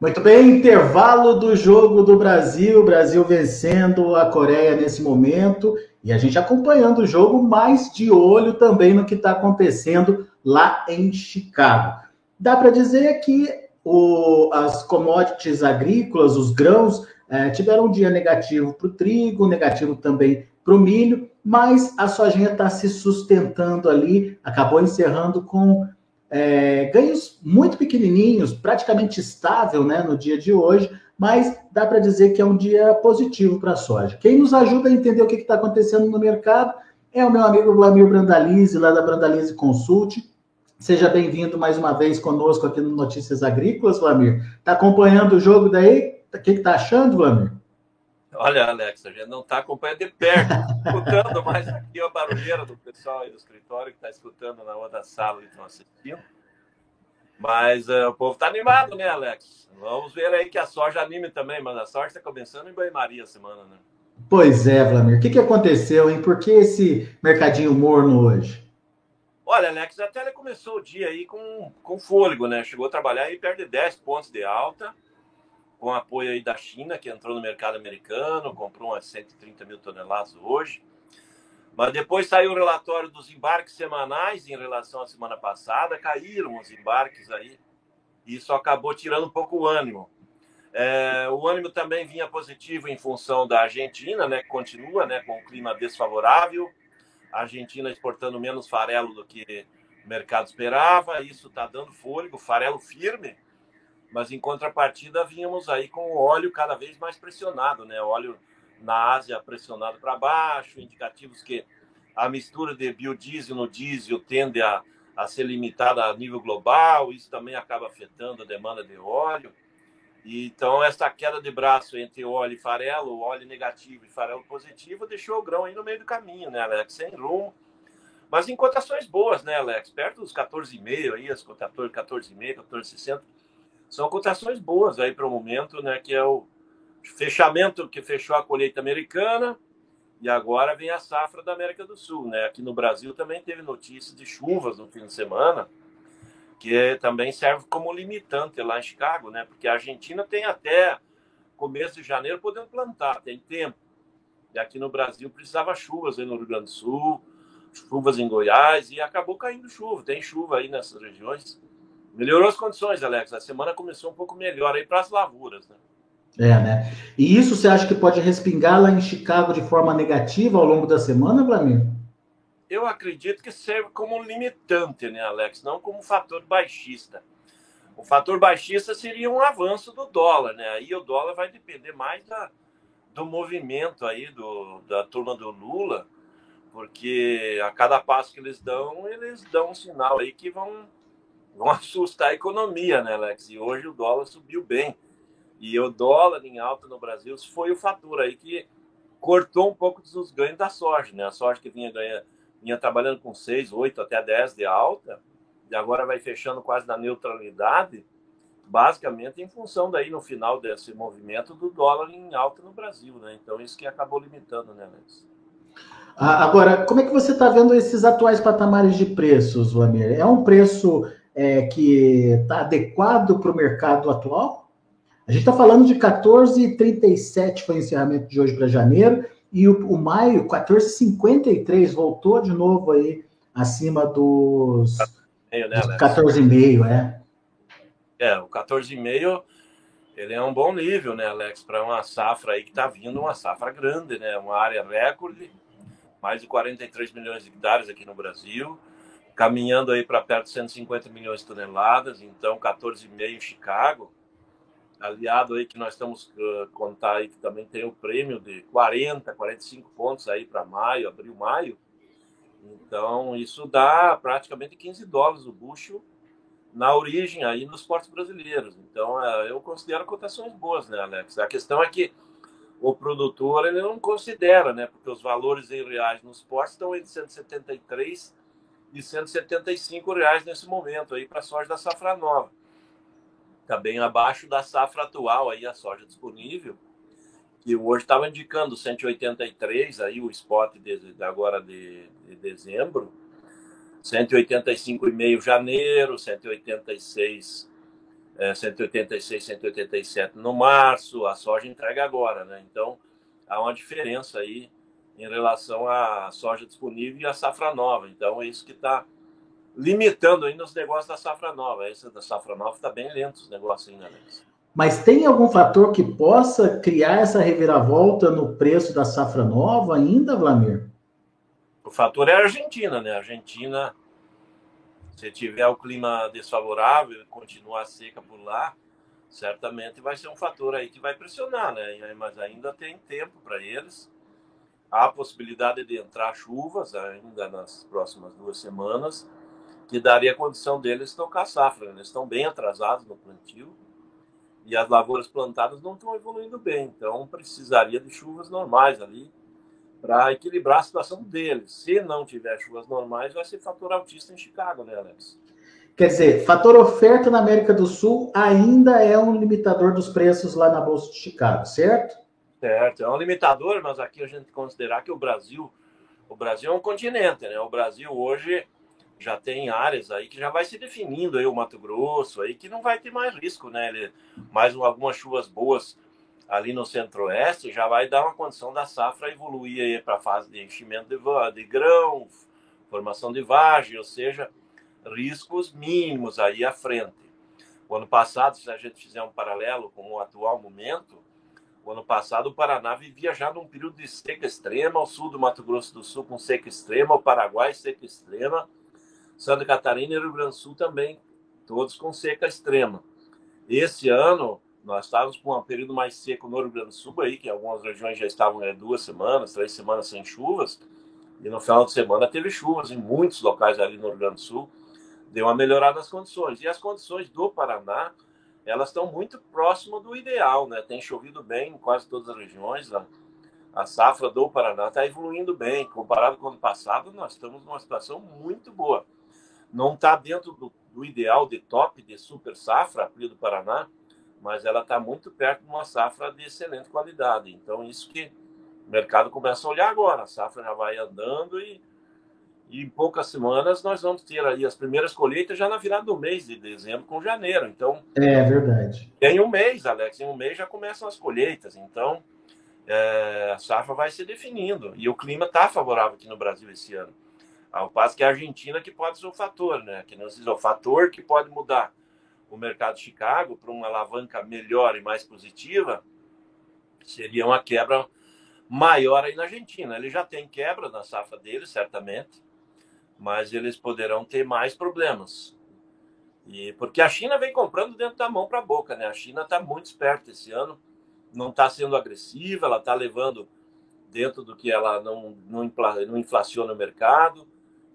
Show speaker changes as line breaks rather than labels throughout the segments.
Muito bem, intervalo do jogo do Brasil, Brasil vencendo a Coreia nesse momento e a gente acompanhando o jogo, mais de olho também no que está acontecendo lá em Chicago. Dá para dizer que o, as commodities agrícolas, os grãos, é, tiveram um dia negativo para o trigo, negativo também para o milho, mas a sojinha está se sustentando ali, acabou encerrando com é, ganhos muito pequenininhos, praticamente estável né, no dia de hoje, mas dá para dizer que é um dia positivo para a soja. Quem nos ajuda a entender o que está acontecendo no mercado é o meu amigo Vlamir Brandalize, lá da Brandalize Consult. Seja bem-vindo mais uma vez conosco aqui no Notícias Agrícolas, Vlamir. Está acompanhando o jogo daí? O que está achando, Vlamir?
Olha, Alex, a gente não está acompanhando de perto, escutando mais aqui a barulheira do pessoal aí do escritório que está escutando na outra sala e estão assistindo. Mas uh, o povo está animado, né, Alex? Vamos ver aí que a soja anime também, mas a soja está começando em banho-maria a semana, né?
Pois é, Vladimir. O que, que aconteceu, hein? Por que esse mercadinho morno hoje?
Olha, Alex, até ele começou o dia aí com, com fôlego, né? Chegou a trabalhar aí perto de 10 pontos de alta com apoio aí da China, que entrou no mercado americano, comprou umas 130 mil toneladas hoje. Mas depois saiu o relatório dos embarques semanais em relação à semana passada, caíram os embarques aí, e isso acabou tirando um pouco o ânimo. É, o ânimo também vinha positivo em função da Argentina, né, que continua né, com um clima desfavorável, a Argentina exportando menos farelo do que o mercado esperava, isso está dando fôlego, farelo firme, mas em contrapartida vínhamos aí com o óleo cada vez mais pressionado, né? O óleo na Ásia pressionado para baixo, indicativos que a mistura de biodiesel no diesel tende a, a ser limitada a nível global, isso também acaba afetando a demanda de óleo. E, então, essa queda de braço entre óleo e farelo, óleo negativo e farelo positivo, deixou o grão aí no meio do caminho, né, Alex? Sem rumo. Mas em cotações boas, né, Alex? Perto dos 14,5 aí, as 14,5, 14,60 são cotações boas aí para o momento, né? Que é o fechamento que fechou a colheita americana e agora vem a safra da América do Sul, né? Aqui no Brasil também teve notícias de chuvas no fim de semana, que também serve como limitante lá em Chicago, né? Porque a Argentina tem até começo de janeiro podendo plantar, tem tempo. E aqui no Brasil precisava chuvas aí no Rio Grande do Sul, chuvas em Goiás e acabou caindo chuva. Tem chuva aí nessas regiões. Melhorou as condições, Alex. A semana começou um pouco melhor aí para as lavouras, né?
É, né? E isso você acha que pode respingar lá em Chicago de forma negativa ao longo da semana, Vladimir?
Eu acredito que serve como limitante, né, Alex? Não como fator baixista. O fator baixista seria um avanço do dólar, né? Aí o dólar vai depender mais da, do movimento aí do, da turma do Lula, porque a cada passo que eles dão, eles dão um sinal aí que vão vão assustar a economia, né, Alex? E hoje o dólar subiu bem. E o dólar em alta no Brasil foi o fator aí que cortou um pouco dos ganhos da soja, né? A soja que vinha ganhando, vinha trabalhando com 6, 8 até 10 de alta, e agora vai fechando quase na neutralidade, basicamente em função daí no final desse movimento do dólar em alta no Brasil, né? Então isso que acabou limitando, né, Alex?
Agora, como é que você está vendo esses atuais patamares de preços, Vlamir? É um preço é, que está adequado para o mercado atual? A gente está falando de 14,37 foi o encerramento de hoje para janeiro, e o, o maio, 14,53, voltou de novo aí acima dos, meio, né, 14,5, é.
É, o 14,5 ele é um bom nível, né, Alex, para uma safra aí que está vindo, uma safra grande, né, uma área recorde, mais de 43 milhões de hectares aqui no Brasil, caminhando aí para perto de 150 milhões de toneladas, então 14,5 em Chicago, aliado aí que nós estamos uh, contar aí que também tem o prêmio de 40, 45 pontos aí para maio, abril, maio. Então isso dá praticamente 15 dólares o bucho na origem aí nos portos brasileiros. Então uh, eu considero cotações boas, né, Alex? A questão é que o produtor ele não considera, né? Porque os valores em reais nos portos estão entre 173 de 175 reais nesse momento aí para a soja da safra nova. Está bem abaixo da safra atual aí a soja disponível, que hoje estava indicando 183 aí o spot de, agora de, de dezembro, 185,5 janeiro, 186 é, 186, 187 no março, a soja entrega agora, né? Então há uma diferença aí em relação à soja disponível e à safra nova. Então é isso que está limitando ainda os negócios da safra nova. Esse da safra nova está bem lento os negócios ainda, Alex.
Mas tem algum fator que possa criar essa reviravolta no preço da safra nova ainda, Vlamir?
O fator é a Argentina, né? A Argentina, se tiver o clima desfavorável e continuar seca por lá, certamente vai ser um fator aí que vai pressionar, né? Mas ainda tem tempo para eles. Há a possibilidade de entrar chuvas ainda nas próximas duas semanas, que daria condição deles tocar safra. Né? Eles estão bem atrasados no plantio e as lavouras plantadas não estão evoluindo bem, então precisaria de chuvas normais ali para equilibrar a situação deles. Se não tiver chuvas normais, vai ser fator altista em Chicago, né, Alex?
Quer dizer, fator oferta na América do Sul ainda é um limitador dos preços lá na Bolsa de Chicago, certo?
Certo, é um limitador, mas aqui a gente considerar que o Brasil, o Brasil é um continente, né? O Brasil hoje já tem áreas aí que já vai se definindo aí o Mato Grosso aí que não vai ter mais risco, né? Ele, mais algumas chuvas boas ali no centro-oeste já vai dar uma condição da safra evoluir aí para a fase de enchimento de, de grão, formação de vagem, ou seja, riscos mínimos aí à frente. O ano passado, se a gente fizer um paralelo com o atual momento, o ano passado o Paraná vivia já num período de seca extrema, ao sul do Mato Grosso do Sul com seca extrema, o Paraguai seca extrema, Santa Catarina e Rio Grande do Sul também, todos com seca extrema. Esse ano, nós estávamos com um período mais seco no Rio Grande do Sul, aí, que algumas regiões já estavam é, duas semanas, três semanas sem chuvas, e no final de semana teve chuvas em muitos locais ali no Rio Grande do Sul, deu uma melhorada nas condições. E as condições do Paraná, elas estão muito próximas do ideal, né? Tem chovido bem em quase todas as regiões, a, a safra do Paraná está evoluindo bem, comparado com o ano passado, nós estamos numa situação muito boa não está dentro do, do, ideal de top de super safra, a do Paraná, mas ela está muito perto de uma safra de excelente qualidade. Então, isso que o mercado começa a olhar agora. A safra já vai andando e, e em poucas semanas nós vamos ter aí as primeiras colheitas já na virada do mês de dezembro com janeiro. Então,
é verdade.
Em um mês, Alex, em um mês já começam as colheitas. Então, é, a safra vai se definindo. E o clima está favorável aqui no Brasil esse ano. Ao passo que a Argentina que pode ser o fator, né? Que não é o fator que pode mudar o mercado de Chicago para uma alavanca melhor e mais positiva seria uma quebra maior aí na Argentina. Ele já tem quebra na safra dele, certamente, mas eles poderão ter mais problemas. E porque a China vem comprando dentro da mão para a boca, né? A China está muito esperta esse ano, não está sendo agressiva, ela está levando dentro do que ela não, não, não inflaciona o mercado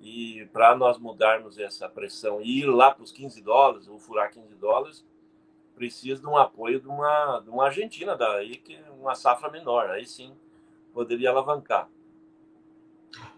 e para nós mudarmos essa pressão e ir lá para os 15 dólares, ou furar 15 dólares, precisa de um apoio de uma, de uma Argentina, daí que é uma safra menor. Aí sim poderia alavancar.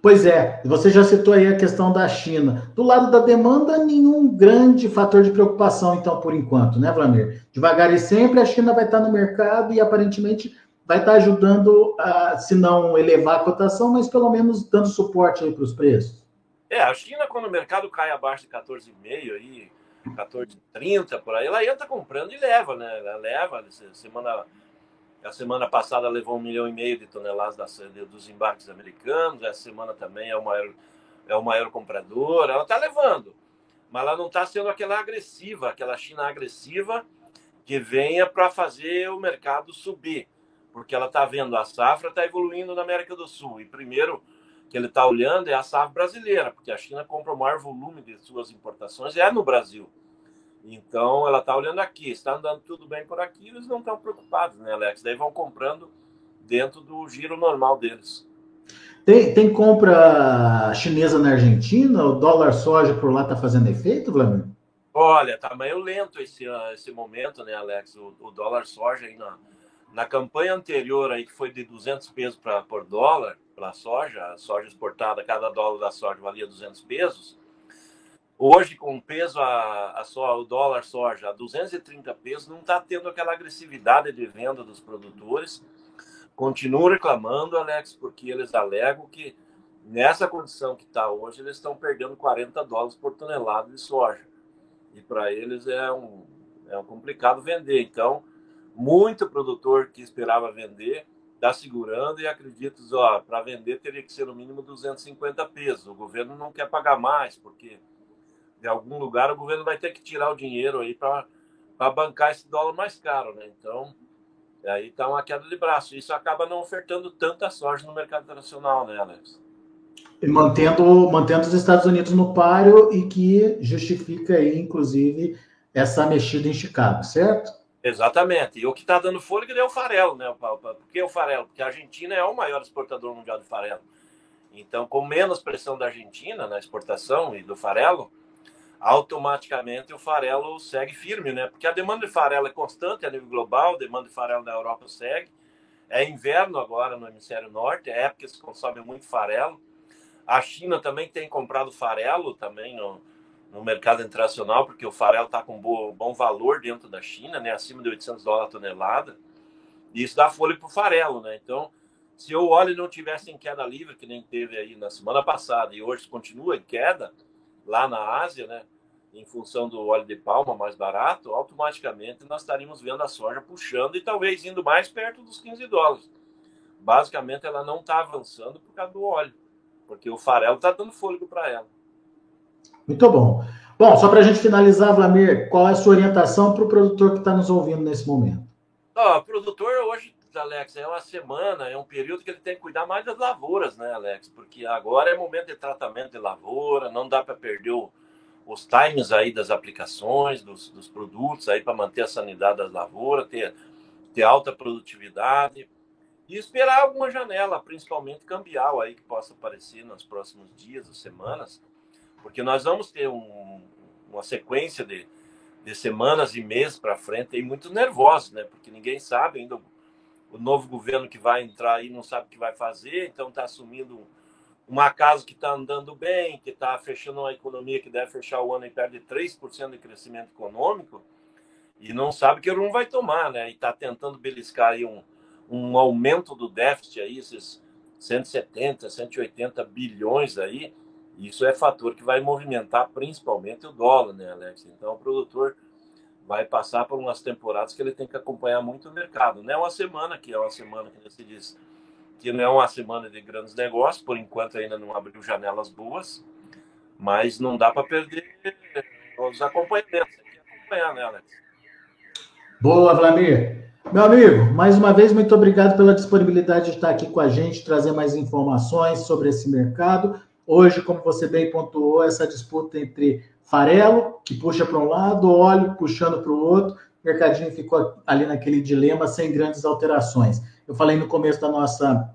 Pois é, você já citou aí a questão da China. Do lado da demanda, nenhum grande fator de preocupação, então, por enquanto, né, Vlamir? Devagar e sempre a China vai estar no mercado e aparentemente vai estar ajudando a, se não elevar a cotação, mas pelo menos dando suporte aí para os preços.
É, a China, quando o mercado cai abaixo de 14,5 aí, 14,30 por aí, ela entra comprando e leva, né? Ela leva. Semana, a semana passada levou um milhão e meio de toneladas das, dos embarques americanos, essa semana também é o maior, é o maior comprador, ela está levando. Mas ela não está sendo aquela agressiva, aquela China agressiva que venha para fazer o mercado subir. Porque ela está vendo a safra está evoluindo na América do Sul. E primeiro que ele está olhando é a safra brasileira, porque a China compra o maior volume de suas importações é no Brasil. Então ela está olhando aqui, está andando tudo bem por aqui, eles não estão preocupados, né, Alex? Daí vão comprando dentro do giro normal deles.
Tem, tem compra chinesa na Argentina? O dólar soja por lá está fazendo efeito, Vladimir?
Olha, tá meio lento esse, esse momento, né, Alex? O, o dólar soja aí na, na campanha anterior aí, que foi de 200 pesos pra, por dólar, para soja, a soja exportada, cada dólar da soja valia 200 pesos. Hoje, com peso, a, a só, o dólar soja a 230 pesos, não está tendo aquela agressividade de venda dos produtores. Continuo reclamando, Alex, porque eles alegam que nessa condição que está hoje, eles estão perdendo 40 dólares por tonelada de soja. E para eles é um, É complicado vender. Então, muito produtor que esperava vender está segurando e acredito, para vender teria que ser no mínimo 250 pesos. O governo não quer pagar mais, porque de algum lugar o governo vai ter que tirar o dinheiro aí para bancar esse dólar mais caro, né? Então, aí está uma queda de braço. Isso acaba não ofertando tanta soja no mercado internacional, né, Alex?
E mantendo, mantendo os Estados Unidos no páreo e que justifica aí, inclusive, essa mexida em Chicago, certo?
Exatamente. E o que está dando fôlego é o farelo, né? Por que o farelo? Porque a Argentina é o maior exportador mundial de farelo. Então, com menos pressão da Argentina na exportação e do farelo, automaticamente o farelo segue firme, né? Porque a demanda de farelo é constante a nível global, a demanda de farelo na Europa segue. É inverno agora no hemisfério norte, é época que se consome muito farelo. A China também tem comprado farelo também no, no mercado internacional, porque o farelo está com bom, bom valor dentro da China, né, acima de 800 dólares a tonelada, e isso dá folha para o farelo. Né? Então, se o óleo não tivesse em queda livre, que nem teve aí na semana passada, e hoje continua em queda, lá na Ásia, né, em função do óleo de palma mais barato, automaticamente nós estaríamos vendo a soja puxando e talvez indo mais perto dos 15 dólares. Basicamente, ela não está avançando por causa do óleo, porque o farelo está dando fôlego para ela.
Muito bom. Bom, só para a gente finalizar, Vlamir, qual é a sua orientação para o produtor que está nos ouvindo nesse momento?
o produtor hoje, Alex, é uma semana, é um período que ele tem que cuidar mais das lavouras, né, Alex? Porque agora é momento de tratamento de lavoura, não dá para perder o, os times aí das aplicações, dos, dos produtos aí para manter a sanidade das lavouras, ter, ter alta produtividade e esperar alguma janela, principalmente cambial aí que possa aparecer nos próximos dias ou semanas porque nós vamos ter um, uma sequência de, de semanas e meses para frente aí muito nervosos, né? Porque ninguém sabe ainda o novo governo que vai entrar aí não sabe o que vai fazer, então está assumindo uma casa que está andando bem, que está fechando uma economia que deve fechar o ano e perde 3% de crescimento econômico, e não sabe que rumo vai tomar, né? E está tentando beliscar aí um, um aumento do déficit aí, esses 170, 180 bilhões aí, isso é fator que vai movimentar principalmente o dólar, né, Alex? Então o produtor vai passar por umas temporadas que ele tem que acompanhar muito o mercado. Não é uma semana que é uma semana que se diz que não é uma semana de grandes negócios, por enquanto ainda não abriu janelas boas, mas não dá para perder os acompanhamentos. Tem que acompanhar, né, Alex?
Boa, Vladimir. Meu amigo, mais uma vez, muito obrigado pela disponibilidade de estar aqui com a gente, trazer mais informações sobre esse mercado. Hoje, como você bem pontuou, essa disputa entre farelo, que puxa para um lado, óleo puxando para o outro, o mercadinho ficou ali naquele dilema sem grandes alterações. Eu falei no começo da nossa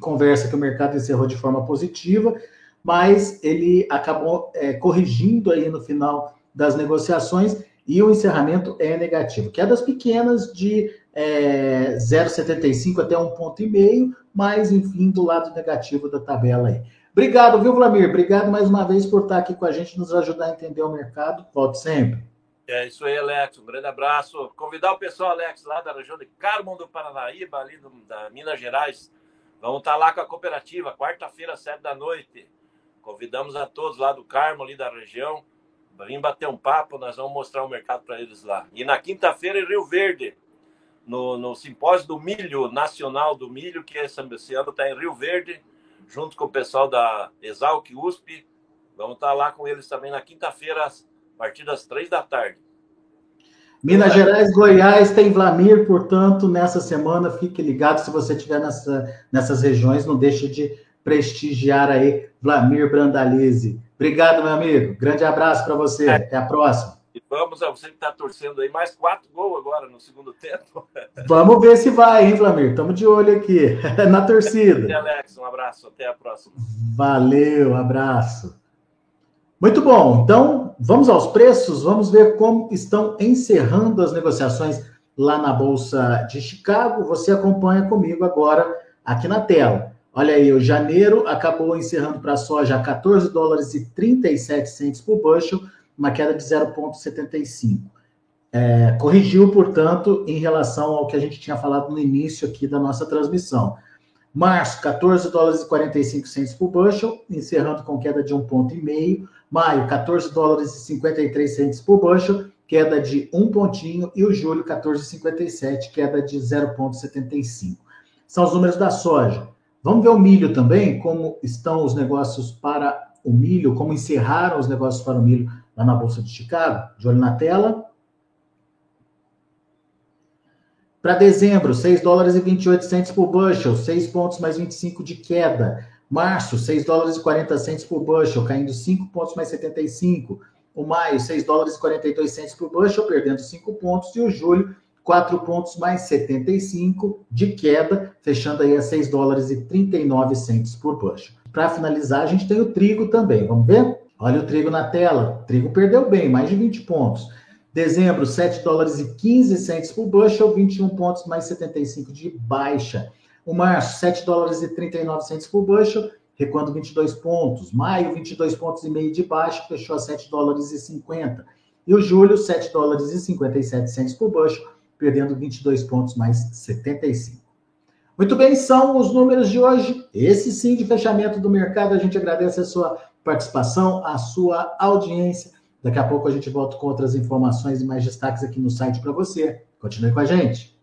conversa que o mercado encerrou de forma positiva, mas ele acabou é, corrigindo aí no final das negociações e o encerramento é negativo. Quedas pequenas de é, 0,75 até 1,5, mas enfim, do lado negativo da tabela aí. Obrigado, viu, Vlamir? Obrigado mais uma vez por estar aqui com a gente, nos ajudar a entender o mercado. Volte sempre.
É isso aí, Alex. Um grande abraço. Convidar o pessoal, Alex, lá da região de Carmo do Paranaíba, ali do, da Minas Gerais. Vamos estar lá com a cooperativa, quarta-feira, sete da noite. Convidamos a todos lá do Carmo, ali da região. Vim bater um papo, nós vamos mostrar o mercado para eles lá. E na quinta-feira, em Rio Verde, no, no simpósio do milho, nacional do milho, que esse ano está em Rio Verde junto com o pessoal da Exalc USP. Vamos estar lá com eles também na quinta-feira, a partir das três da tarde.
Minas Gerais, Goiás, tem Vlamir, portanto, nessa semana, fique ligado, se você estiver nessa, nessas regiões, não deixe de prestigiar aí Vlamir Brandalize. Obrigado, meu amigo. Grande abraço para você. É. Até a próxima.
E vamos a você que está torcendo aí, mais quatro gols agora no segundo tempo.
Vamos ver se vai, hein, Flamir? Estamos de olho aqui, na torcida.
Alex, um abraço, até a próxima.
Valeu, abraço. Muito bom, então vamos aos preços, vamos ver como estão encerrando as negociações lá na Bolsa de Chicago. Você acompanha comigo agora aqui na tela. Olha aí, o janeiro acabou encerrando para a soja 14 dólares e 37 centos por bushel, uma queda de 0,75. É, corrigiu, portanto, em relação ao que a gente tinha falado no início aqui da nossa transmissão. Março, 14 dólares e 45 centos por bushel, encerrando com queda de 1,5. Maio, 14 dólares e 53 centos por bushel, queda de um pontinho, e o julho 14,57, queda de 0,75. São os números da soja. Vamos ver o milho também, como estão os negócios para o milho, como encerraram os negócios para o milho lá na Bolsa de Chicago. De olho na tela. Para dezembro, 6 dólares e 28 centos por bushel, 6 pontos mais 25 de queda. Março, 6 dólares e 40 centos por bushel, caindo 5 pontos mais 75. O maio, 6 dólares e 42 centos por bushel, perdendo 5 pontos. E o julho, 4 pontos mais 75 de queda, fechando aí a 6 dólares e 39 centos por bushel. Para finalizar, a gente tem o trigo também. Vamos ver? Olha o trigo na tela. O trigo perdeu bem, mais de 20 pontos. Dezembro, 7 dólares e 15 centos por bushel, 21 pontos mais 75 de baixa. O março, 7 dólares e 39 centos por bushel, recuando 22 pontos. Maio, 22 pontos e meio de baixa, fechou a 7 dólares e 50. E o julho, 7 dólares e 57 centos por bushel, perdendo 22 pontos mais 75. Muito bem, são os números de hoje. Esse sim de fechamento do mercado. A gente agradece a sua participação, a sua audiência. Daqui a pouco a gente volta com outras informações e mais destaques aqui no site para você. Continue com a gente.